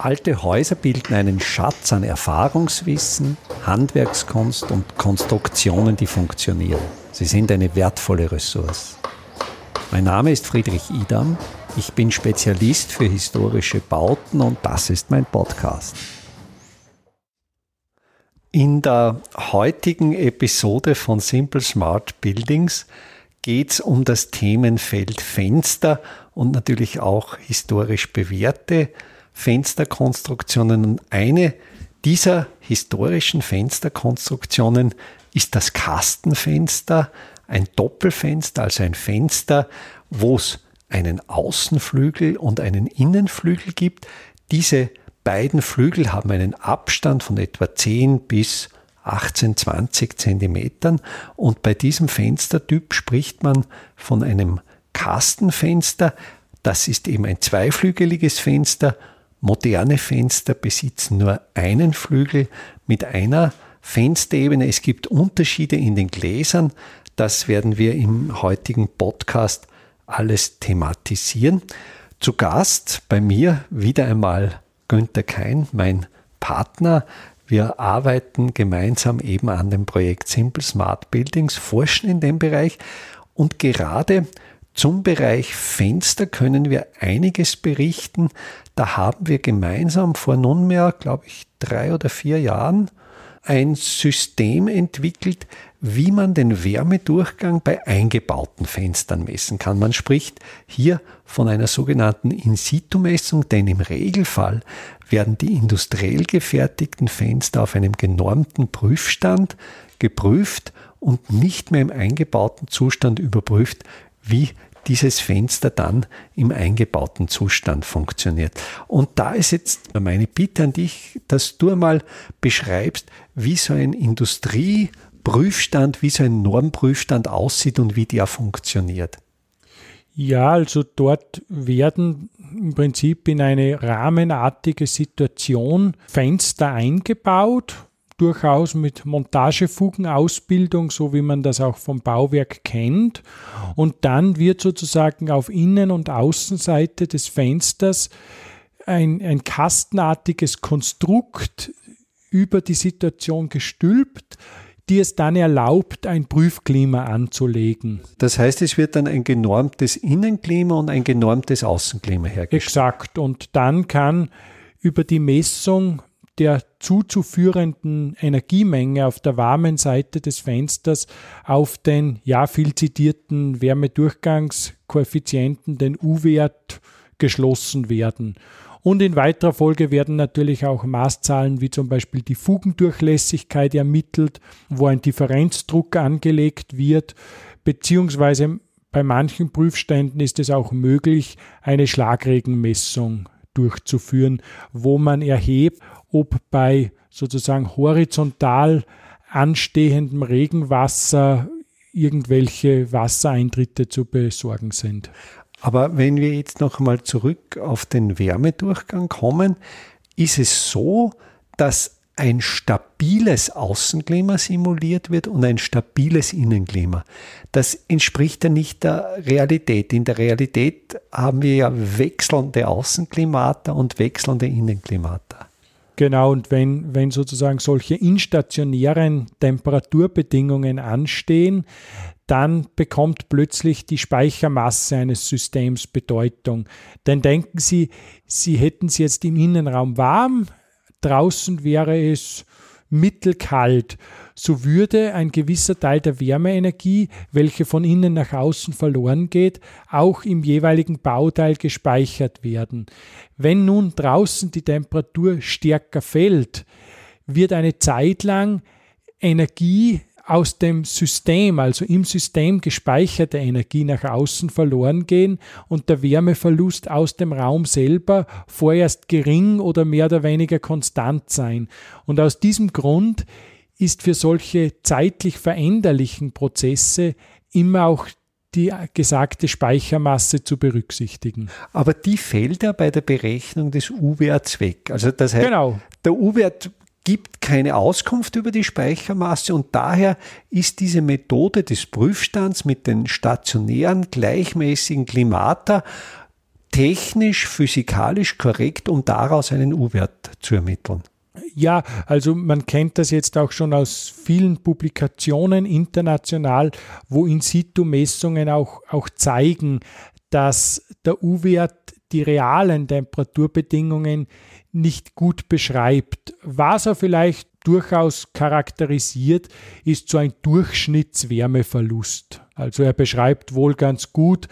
Alte Häuser bilden einen Schatz an Erfahrungswissen, Handwerkskunst und Konstruktionen, die funktionieren. Sie sind eine wertvolle Ressource. Mein Name ist Friedrich Idam. Ich bin Spezialist für historische Bauten und das ist mein Podcast. In der heutigen Episode von Simple Smart Buildings geht es um das Themenfeld Fenster und natürlich auch historisch bewährte Fensterkonstruktionen. Und eine dieser historischen Fensterkonstruktionen ist das Kastenfenster, ein Doppelfenster, also ein Fenster, wo es einen Außenflügel und einen Innenflügel gibt. Diese beiden Flügel haben einen Abstand von etwa 10 bis 18, 20 Zentimetern und bei diesem Fenstertyp spricht man von einem Kastenfenster. Das ist eben ein zweiflügeliges Fenster Moderne Fenster besitzen nur einen Flügel mit einer Fensterebene. Es gibt Unterschiede in den Gläsern. Das werden wir im heutigen Podcast alles thematisieren. Zu Gast bei mir wieder einmal Günther Kein, mein Partner. Wir arbeiten gemeinsam eben an dem Projekt Simple Smart Buildings, forschen in dem Bereich und gerade zum Bereich Fenster können wir einiges berichten. Da haben wir gemeinsam vor nunmehr, glaube ich, drei oder vier Jahren ein System entwickelt, wie man den Wärmedurchgang bei eingebauten Fenstern messen kann. Man spricht hier von einer sogenannten In-situ-Messung, denn im Regelfall werden die industriell gefertigten Fenster auf einem genormten Prüfstand geprüft und nicht mehr im eingebauten Zustand überprüft, wie dieses Fenster dann im eingebauten Zustand funktioniert. Und da ist jetzt meine Bitte an dich, dass du einmal beschreibst, wie so ein Industrieprüfstand, wie so ein Normprüfstand aussieht und wie der funktioniert. Ja, also dort werden im Prinzip in eine rahmenartige Situation Fenster eingebaut durchaus mit Montagefugenausbildung, so wie man das auch vom Bauwerk kennt. Und dann wird sozusagen auf Innen- und Außenseite des Fensters ein, ein kastenartiges Konstrukt über die Situation gestülpt, die es dann erlaubt, ein Prüfklima anzulegen. Das heißt, es wird dann ein genormtes Innenklima und ein genormtes Außenklima hergestellt. Exakt. Und dann kann über die Messung der zuzuführenden Energiemenge auf der warmen Seite des Fensters auf den ja viel zitierten Wärmedurchgangskoeffizienten, den U-Wert, geschlossen werden. Und in weiterer Folge werden natürlich auch Maßzahlen wie zum Beispiel die Fugendurchlässigkeit ermittelt, wo ein Differenzdruck angelegt wird, beziehungsweise bei manchen Prüfständen ist es auch möglich, eine Schlagregenmessung durchzuführen, wo man erhebt, ob bei sozusagen horizontal anstehendem Regenwasser irgendwelche Wassereintritte zu besorgen sind. Aber wenn wir jetzt noch einmal zurück auf den Wärmedurchgang kommen, ist es so, dass ein stabiles Außenklima simuliert wird und ein stabiles Innenklima. Das entspricht ja nicht der Realität. In der Realität haben wir ja wechselnde Außenklimata und wechselnde Innenklimata. Genau, und wenn, wenn sozusagen solche instationären Temperaturbedingungen anstehen, dann bekommt plötzlich die Speichermasse eines Systems Bedeutung. Denn denken Sie, Sie hätten es jetzt im Innenraum warm, draußen wäre es mittelkalt so würde ein gewisser Teil der Wärmeenergie, welche von innen nach außen verloren geht, auch im jeweiligen Bauteil gespeichert werden. Wenn nun draußen die Temperatur stärker fällt, wird eine Zeit lang Energie aus dem System, also im System gespeicherte Energie nach außen verloren gehen und der Wärmeverlust aus dem Raum selber vorerst gering oder mehr oder weniger konstant sein. Und aus diesem Grund ist für solche zeitlich veränderlichen Prozesse immer auch die gesagte Speichermasse zu berücksichtigen. Aber die fällt ja bei der Berechnung des U-Werts weg. Also das heißt, genau. der U-Wert gibt keine Auskunft über die Speichermasse und daher ist diese Methode des Prüfstands mit den stationären gleichmäßigen Klimata technisch, physikalisch korrekt, um daraus einen U-Wert zu ermitteln. Ja, also man kennt das jetzt auch schon aus vielen Publikationen international, wo In-situ-Messungen auch, auch zeigen, dass der U-Wert die realen Temperaturbedingungen nicht gut beschreibt. Was er vielleicht durchaus charakterisiert, ist so ein Durchschnittswärmeverlust. Also er beschreibt wohl ganz gut,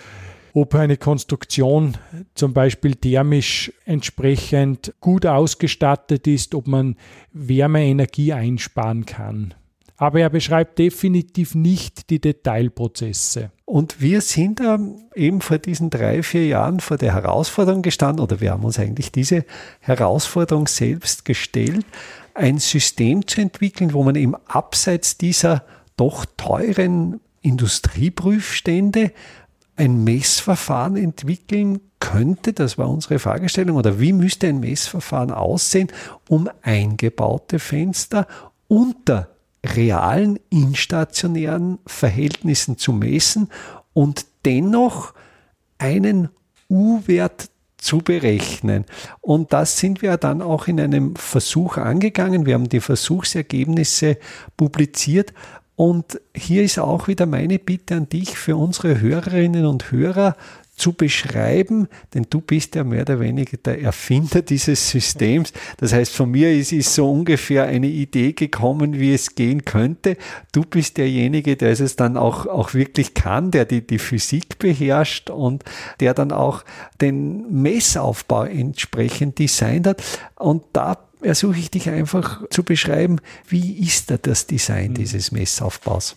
ob eine Konstruktion zum Beispiel thermisch entsprechend gut ausgestattet ist, ob man Wärmeenergie einsparen kann. Aber er beschreibt definitiv nicht die Detailprozesse. Und wir sind eben vor diesen drei, vier Jahren vor der Herausforderung gestanden, oder wir haben uns eigentlich diese Herausforderung selbst gestellt, ein System zu entwickeln, wo man eben abseits dieser doch teuren Industrieprüfstände ein Messverfahren entwickeln könnte, das war unsere Fragestellung, oder wie müsste ein Messverfahren aussehen, um eingebaute Fenster unter realen instationären Verhältnissen zu messen und dennoch einen U-Wert zu berechnen. Und das sind wir dann auch in einem Versuch angegangen. Wir haben die Versuchsergebnisse publiziert und hier ist auch wieder meine Bitte an dich für unsere Hörerinnen und Hörer zu beschreiben, denn du bist ja mehr oder weniger der Erfinder dieses Systems. Das heißt, von mir ist, ist so ungefähr eine Idee gekommen, wie es gehen könnte. Du bist derjenige, der es dann auch, auch wirklich kann, der die, die Physik beherrscht und der dann auch den Messaufbau entsprechend designt hat. Und da ersuche ich dich einfach zu beschreiben, wie ist da das Design mhm. dieses Messaufbaus?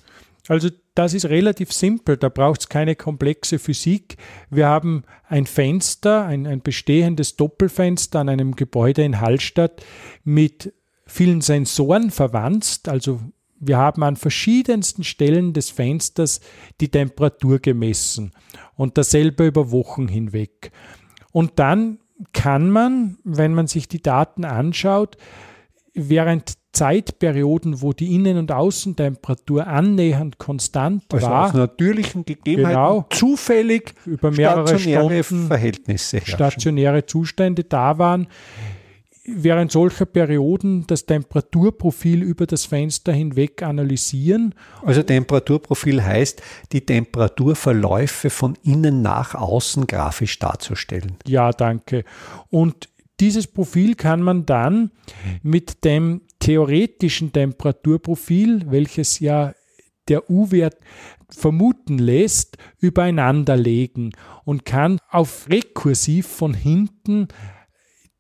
Also das ist relativ simpel, da braucht es keine komplexe Physik. Wir haben ein Fenster, ein, ein bestehendes Doppelfenster an einem Gebäude in Hallstatt mit vielen Sensoren verwandt. Also wir haben an verschiedensten Stellen des Fensters die Temperatur gemessen und dasselbe über Wochen hinweg. Und dann kann man, wenn man sich die Daten anschaut, während Zeitperioden, wo die Innen- und Außentemperatur annähernd konstant also war, aus natürlichen Gegebenheiten genau, zufällig über mehrere stationäre Stunden Verhältnisse herrschen. stationäre Zustände da waren, während solcher Perioden das Temperaturprofil über das Fenster hinweg analysieren. Also Temperaturprofil heißt, die Temperaturverläufe von innen nach außen grafisch darzustellen. Ja, danke. Und dieses Profil kann man dann mit dem theoretischen Temperaturprofil, welches ja der U-Wert vermuten lässt, übereinander legen und kann auf rekursiv von hinten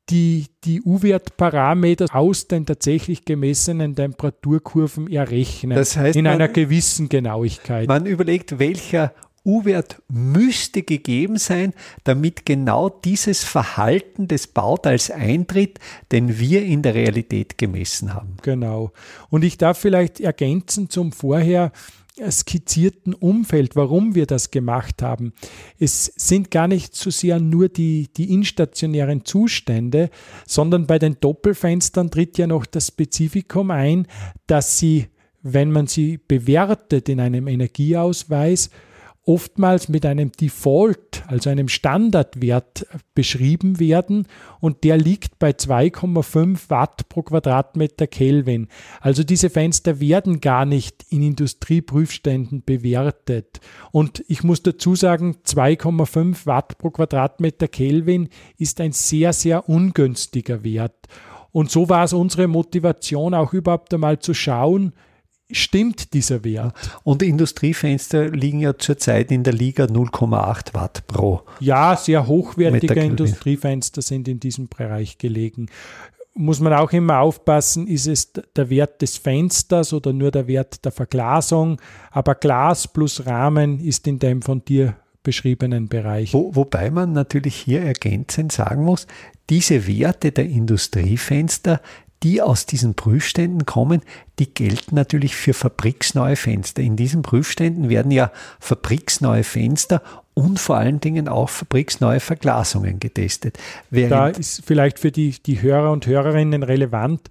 die, die U-Wert-Parameter aus den tatsächlich gemessenen Temperaturkurven errechnen. Das heißt, in einer gewissen Genauigkeit. Man überlegt, welcher U-Wert müsste gegeben sein, damit genau dieses Verhalten des Bauteils eintritt, den wir in der Realität gemessen haben. Genau. Und ich darf vielleicht ergänzen zum vorher skizzierten Umfeld, warum wir das gemacht haben. Es sind gar nicht so sehr nur die, die instationären Zustände, sondern bei den Doppelfenstern tritt ja noch das Spezifikum ein, dass sie, wenn man sie bewertet in einem Energieausweis, oftmals mit einem Default, also einem Standardwert beschrieben werden und der liegt bei 2,5 Watt pro Quadratmeter Kelvin. Also diese Fenster werden gar nicht in Industrieprüfständen bewertet. Und ich muss dazu sagen, 2,5 Watt pro Quadratmeter Kelvin ist ein sehr, sehr ungünstiger Wert. Und so war es unsere Motivation auch überhaupt einmal zu schauen, stimmt dieser Wert. Und Industriefenster liegen ja zurzeit in der Liga 0,8 Watt pro. Ja, sehr hochwertige Industriefenster sind in diesem Bereich gelegen. Muss man auch immer aufpassen, ist es der Wert des Fensters oder nur der Wert der Verglasung. Aber Glas plus Rahmen ist in dem von dir beschriebenen Bereich. Wo, wobei man natürlich hier ergänzend sagen muss, diese Werte der Industriefenster, die aus diesen Prüfständen kommen, die gelten natürlich für fabriksneue Fenster. In diesen Prüfständen werden ja fabriksneue Fenster und vor allen Dingen auch fabriksneue Verglasungen getestet. Während da ist vielleicht für die, die Hörer und Hörerinnen relevant,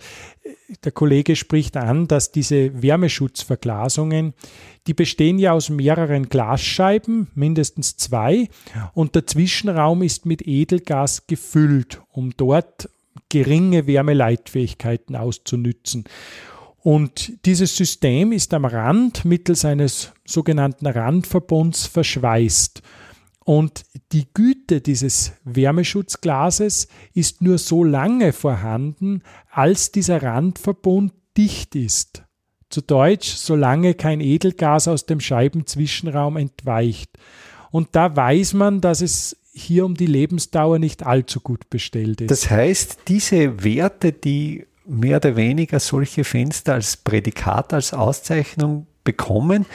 der Kollege spricht an, dass diese Wärmeschutzverglasungen, die bestehen ja aus mehreren Glasscheiben, mindestens zwei, und der Zwischenraum ist mit Edelgas gefüllt, um dort geringe Wärmeleitfähigkeiten auszunützen. Und dieses System ist am Rand mittels eines sogenannten Randverbunds verschweißt. Und die Güte dieses Wärmeschutzglases ist nur so lange vorhanden, als dieser Randverbund dicht ist. Zu Deutsch, solange kein Edelgas aus dem Scheibenzwischenraum entweicht. Und da weiß man, dass es hier um die Lebensdauer nicht allzu gut bestellt ist. Das heißt, diese Werte, die mehr oder weniger solche Fenster als Prädikat, als Auszeichnung bekommen,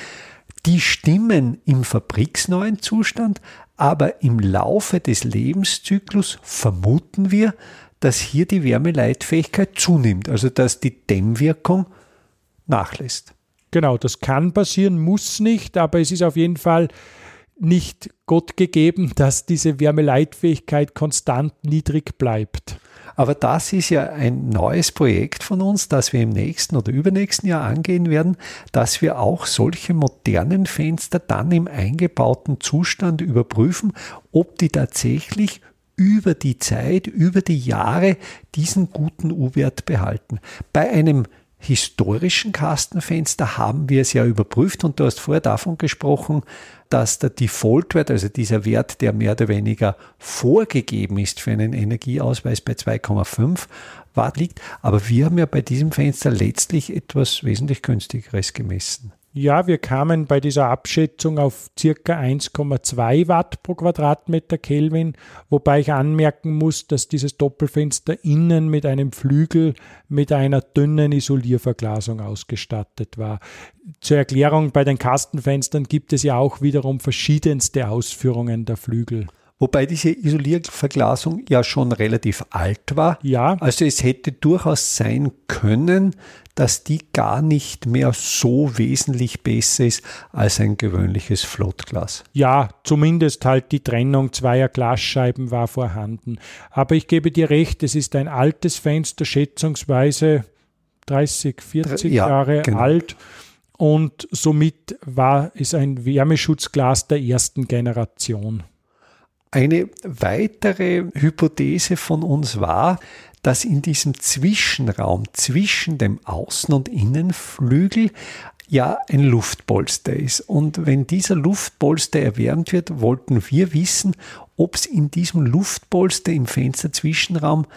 die stimmen im fabriksneuen Zustand, aber im Laufe des Lebenszyklus vermuten wir, dass hier die Wärmeleitfähigkeit zunimmt, also dass die Dämmwirkung nachlässt. Genau, das kann passieren, muss nicht, aber es ist auf jeden Fall nicht Gott gegeben, dass diese Wärmeleitfähigkeit konstant niedrig bleibt. Aber das ist ja ein neues Projekt von uns, das wir im nächsten oder übernächsten Jahr angehen werden, dass wir auch solche modernen Fenster dann im eingebauten Zustand überprüfen, ob die tatsächlich über die Zeit, über die Jahre diesen guten U-Wert behalten. Bei einem historischen Kastenfenster haben wir es ja überprüft und du hast vorher davon gesprochen, dass der Default-Wert, also dieser Wert, der mehr oder weniger vorgegeben ist für einen Energieausweis bei 2,5 Watt liegt. Aber wir haben ja bei diesem Fenster letztlich etwas wesentlich günstigeres gemessen. Ja, wir kamen bei dieser Abschätzung auf circa 1,2 Watt pro Quadratmeter Kelvin, wobei ich anmerken muss, dass dieses Doppelfenster innen mit einem Flügel mit einer dünnen Isolierverglasung ausgestattet war. Zur Erklärung, bei den Kastenfenstern gibt es ja auch wiederum verschiedenste Ausführungen der Flügel. Wobei diese Isolierverglasung ja schon relativ alt war. Ja. Also es hätte durchaus sein können, dass die gar nicht mehr so wesentlich besser ist als ein gewöhnliches Flottglas. Ja, zumindest halt die Trennung zweier Glasscheiben war vorhanden. Aber ich gebe dir recht, es ist ein altes Fenster, schätzungsweise 30, 40 ja, Jahre genau. alt. Und somit war es ein Wärmeschutzglas der ersten Generation. Eine weitere Hypothese von uns war, dass in diesem Zwischenraum zwischen dem Außen- und Innenflügel ja ein Luftpolster ist. Und wenn dieser Luftpolster erwärmt wird, wollten wir wissen, ob es in diesem Luftpolster im Fensterzwischenraum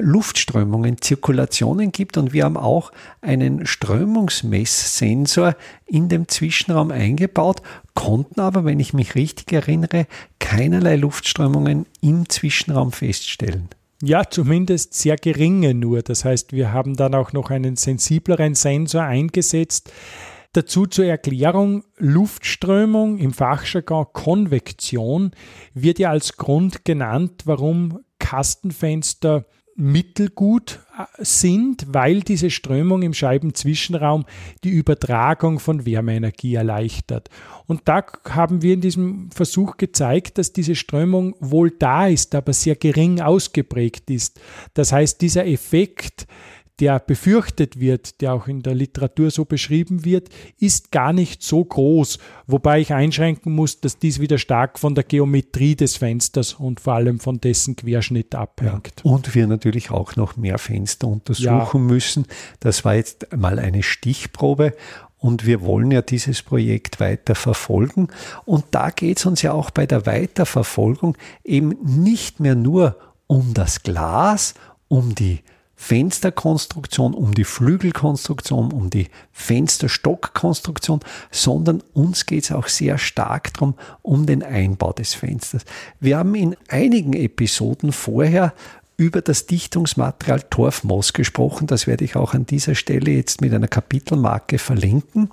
Luftströmungen, Zirkulationen gibt und wir haben auch einen Strömungsmesssensor in dem Zwischenraum eingebaut, konnten aber, wenn ich mich richtig erinnere, keinerlei Luftströmungen im Zwischenraum feststellen. Ja, zumindest sehr geringe nur. Das heißt, wir haben dann auch noch einen sensibleren Sensor eingesetzt. Dazu zur Erklärung, Luftströmung im Fachjargon Konvektion wird ja als Grund genannt, warum Kastenfenster mittelgut äh, sind, weil diese Strömung im Scheibenzwischenraum die Übertragung von Wärmeenergie erleichtert. Und da haben wir in diesem Versuch gezeigt, dass diese Strömung wohl da ist, aber sehr gering ausgeprägt ist. Das heißt, dieser Effekt der befürchtet wird, der auch in der Literatur so beschrieben wird, ist gar nicht so groß, wobei ich einschränken muss, dass dies wieder stark von der Geometrie des Fensters und vor allem von dessen Querschnitt abhängt. Ja, und wir natürlich auch noch mehr Fenster untersuchen ja. müssen. Das war jetzt mal eine Stichprobe und wir wollen ja dieses Projekt weiter verfolgen. Und da geht es uns ja auch bei der Weiterverfolgung eben nicht mehr nur um das Glas, um die Fensterkonstruktion, um die Flügelkonstruktion, um die Fensterstockkonstruktion, sondern uns geht es auch sehr stark darum, um den Einbau des Fensters. Wir haben in einigen Episoden vorher über das Dichtungsmaterial Torfmoos gesprochen. Das werde ich auch an dieser Stelle jetzt mit einer Kapitelmarke verlinken.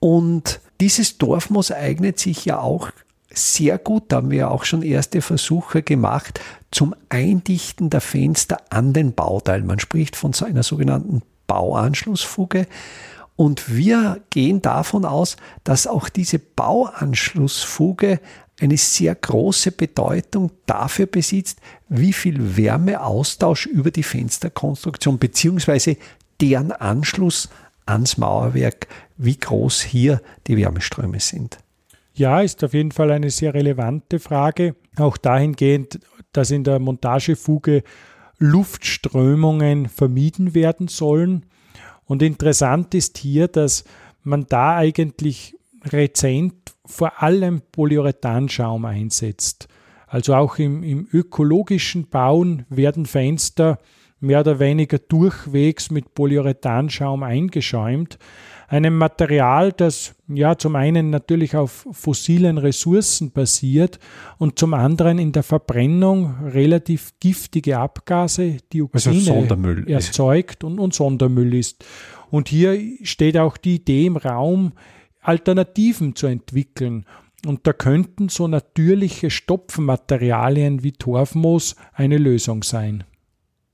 Und dieses Torfmoos eignet sich ja auch sehr gut, da haben wir auch schon erste Versuche gemacht, zum Eindichten der Fenster an den Bauteil. Man spricht von so einer sogenannten Bauanschlussfuge. Und wir gehen davon aus, dass auch diese Bauanschlussfuge eine sehr große Bedeutung dafür besitzt, wie viel Wärmeaustausch über die Fensterkonstruktion bzw. deren Anschluss ans Mauerwerk, wie groß hier die Wärmeströme sind. Ja, ist auf jeden Fall eine sehr relevante Frage. Auch dahingehend, dass in der Montagefuge Luftströmungen vermieden werden sollen. Und interessant ist hier, dass man da eigentlich rezent vor allem Polyurethanschaum einsetzt. Also auch im, im ökologischen Bauen werden Fenster mehr oder weniger durchwegs mit Polyurethanschaum eingeschäumt. Einem Material, das ja zum einen natürlich auf fossilen Ressourcen basiert und zum anderen in der Verbrennung relativ giftige Abgase, Dioxine also erzeugt und, und Sondermüll ist. Und hier steht auch die Idee im Raum, Alternativen zu entwickeln. Und da könnten so natürliche Stopfmaterialien wie Torfmoos eine Lösung sein.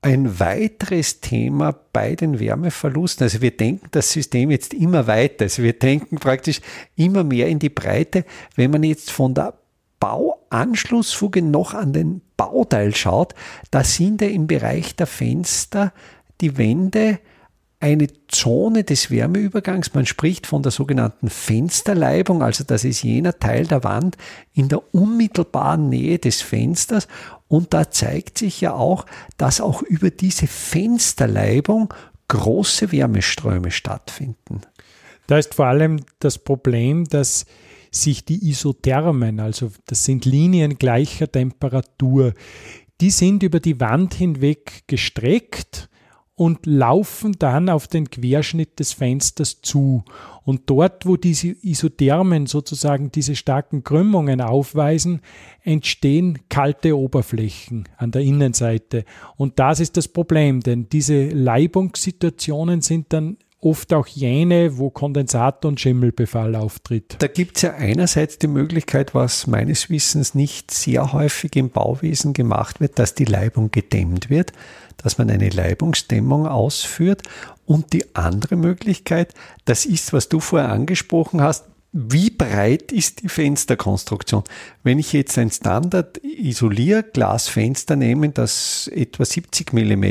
Ein weiteres Thema bei den Wärmeverlusten, also wir denken das System jetzt immer weiter, also wir denken praktisch immer mehr in die Breite. Wenn man jetzt von der Bauanschlussfuge noch an den Bauteil schaut, da sind ja im Bereich der Fenster die Wände eine Zone des Wärmeübergangs. Man spricht von der sogenannten Fensterleibung, also das ist jener Teil der Wand in der unmittelbaren Nähe des Fensters. Und da zeigt sich ja auch, dass auch über diese Fensterleibung große Wärmeströme stattfinden. Da ist vor allem das Problem, dass sich die Isothermen, also das sind Linien gleicher Temperatur, die sind über die Wand hinweg gestreckt und laufen dann auf den Querschnitt des Fensters zu. Und dort, wo diese Isothermen sozusagen diese starken Krümmungen aufweisen, entstehen kalte Oberflächen an der Innenseite. Und das ist das Problem, denn diese Leibungssituationen sind dann oft auch jene, wo Kondensat- und Schimmelbefall auftritt. Da gibt es ja einerseits die Möglichkeit, was meines Wissens nicht sehr häufig im Bauwesen gemacht wird, dass die Leibung gedämmt wird, dass man eine Leibungsdämmung ausführt. Und die andere Möglichkeit, das ist, was du vorher angesprochen hast, wie breit ist die Fensterkonstruktion? Wenn ich jetzt ein Standard Isolierglasfenster nehme, das etwa 70 mm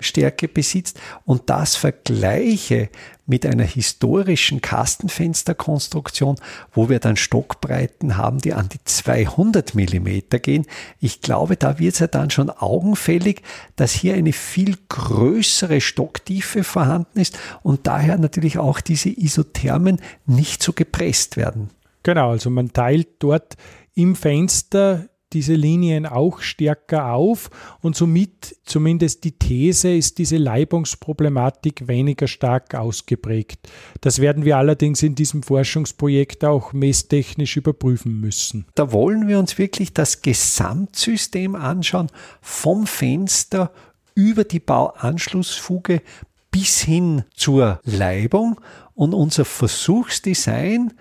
Stärke besitzt und das vergleiche mit einer historischen Kastenfensterkonstruktion, wo wir dann Stockbreiten haben, die an die 200 Millimeter gehen. Ich glaube, da wird es ja dann schon augenfällig, dass hier eine viel größere Stocktiefe vorhanden ist und daher natürlich auch diese Isothermen nicht so gepresst werden. Genau, also man teilt dort im Fenster diese Linien auch stärker auf und somit zumindest die These ist diese Leibungsproblematik weniger stark ausgeprägt. Das werden wir allerdings in diesem Forschungsprojekt auch messtechnisch überprüfen müssen. Da wollen wir uns wirklich das Gesamtsystem anschauen, vom Fenster über die Bauanschlussfuge bis hin zur Leibung und unser Versuchsdesign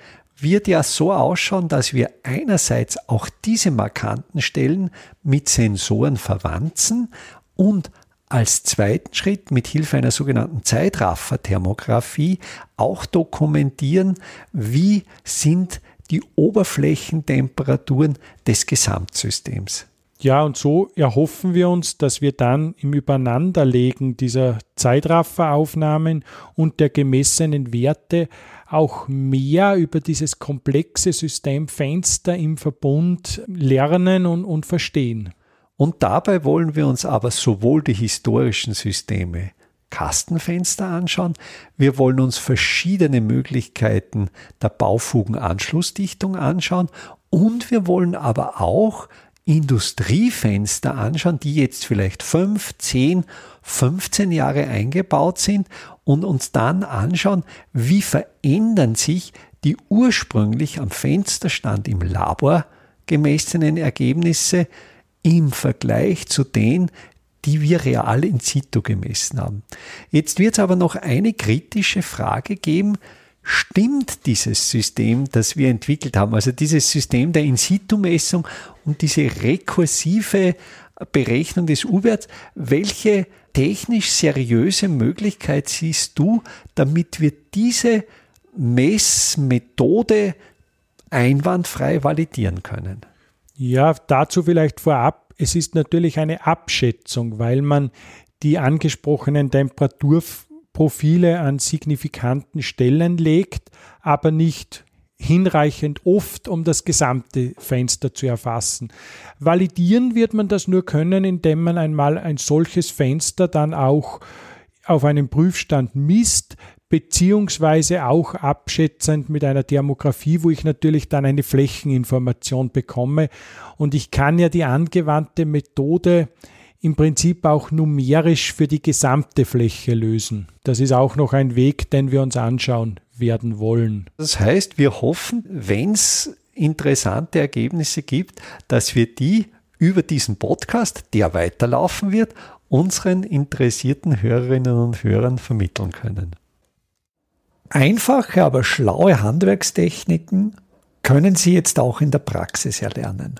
wird ja so ausschauen, dass wir einerseits auch diese markanten Stellen mit Sensoren verwanzen und als zweiten Schritt mit Hilfe einer sogenannten Zeitrafferthermografie auch dokumentieren, wie sind die Oberflächentemperaturen des Gesamtsystems. Ja, und so erhoffen wir uns, dass wir dann im Übereinanderlegen dieser Zeitrafferaufnahmen und der gemessenen Werte auch mehr über dieses komplexe System Fenster im Verbund lernen und, und verstehen. Und dabei wollen wir uns aber sowohl die historischen Systeme Kastenfenster anschauen. Wir wollen uns verschiedene Möglichkeiten der Baufugenanschlussdichtung anschauen und wir wollen aber auch Industriefenster anschauen, die jetzt vielleicht 5, 10, 15 Jahre eingebaut sind und uns dann anschauen, wie verändern sich die ursprünglich am Fensterstand im Labor gemessenen Ergebnisse im Vergleich zu denen, die wir real in situ gemessen haben. Jetzt wird es aber noch eine kritische Frage geben, stimmt dieses System, das wir entwickelt haben, also dieses System der In-situ-Messung und diese rekursive Berechnung des U-Werts. Welche technisch seriöse Möglichkeit siehst du, damit wir diese Messmethode einwandfrei validieren können? Ja, dazu vielleicht vorab. Es ist natürlich eine Abschätzung, weil man die angesprochenen Temperaturprofile an signifikanten Stellen legt, aber nicht hinreichend oft, um das gesamte Fenster zu erfassen. Validieren wird man das nur können, indem man einmal ein solches Fenster dann auch auf einem Prüfstand misst, beziehungsweise auch abschätzend mit einer Thermografie, wo ich natürlich dann eine Flächeninformation bekomme. Und ich kann ja die angewandte Methode im Prinzip auch numerisch für die gesamte Fläche lösen. Das ist auch noch ein Weg, den wir uns anschauen werden wollen. Das heißt, wir hoffen, wenn es interessante Ergebnisse gibt, dass wir die über diesen Podcast, der weiterlaufen wird, unseren interessierten Hörerinnen und Hörern vermitteln können. Einfache, aber schlaue Handwerkstechniken können Sie jetzt auch in der Praxis erlernen.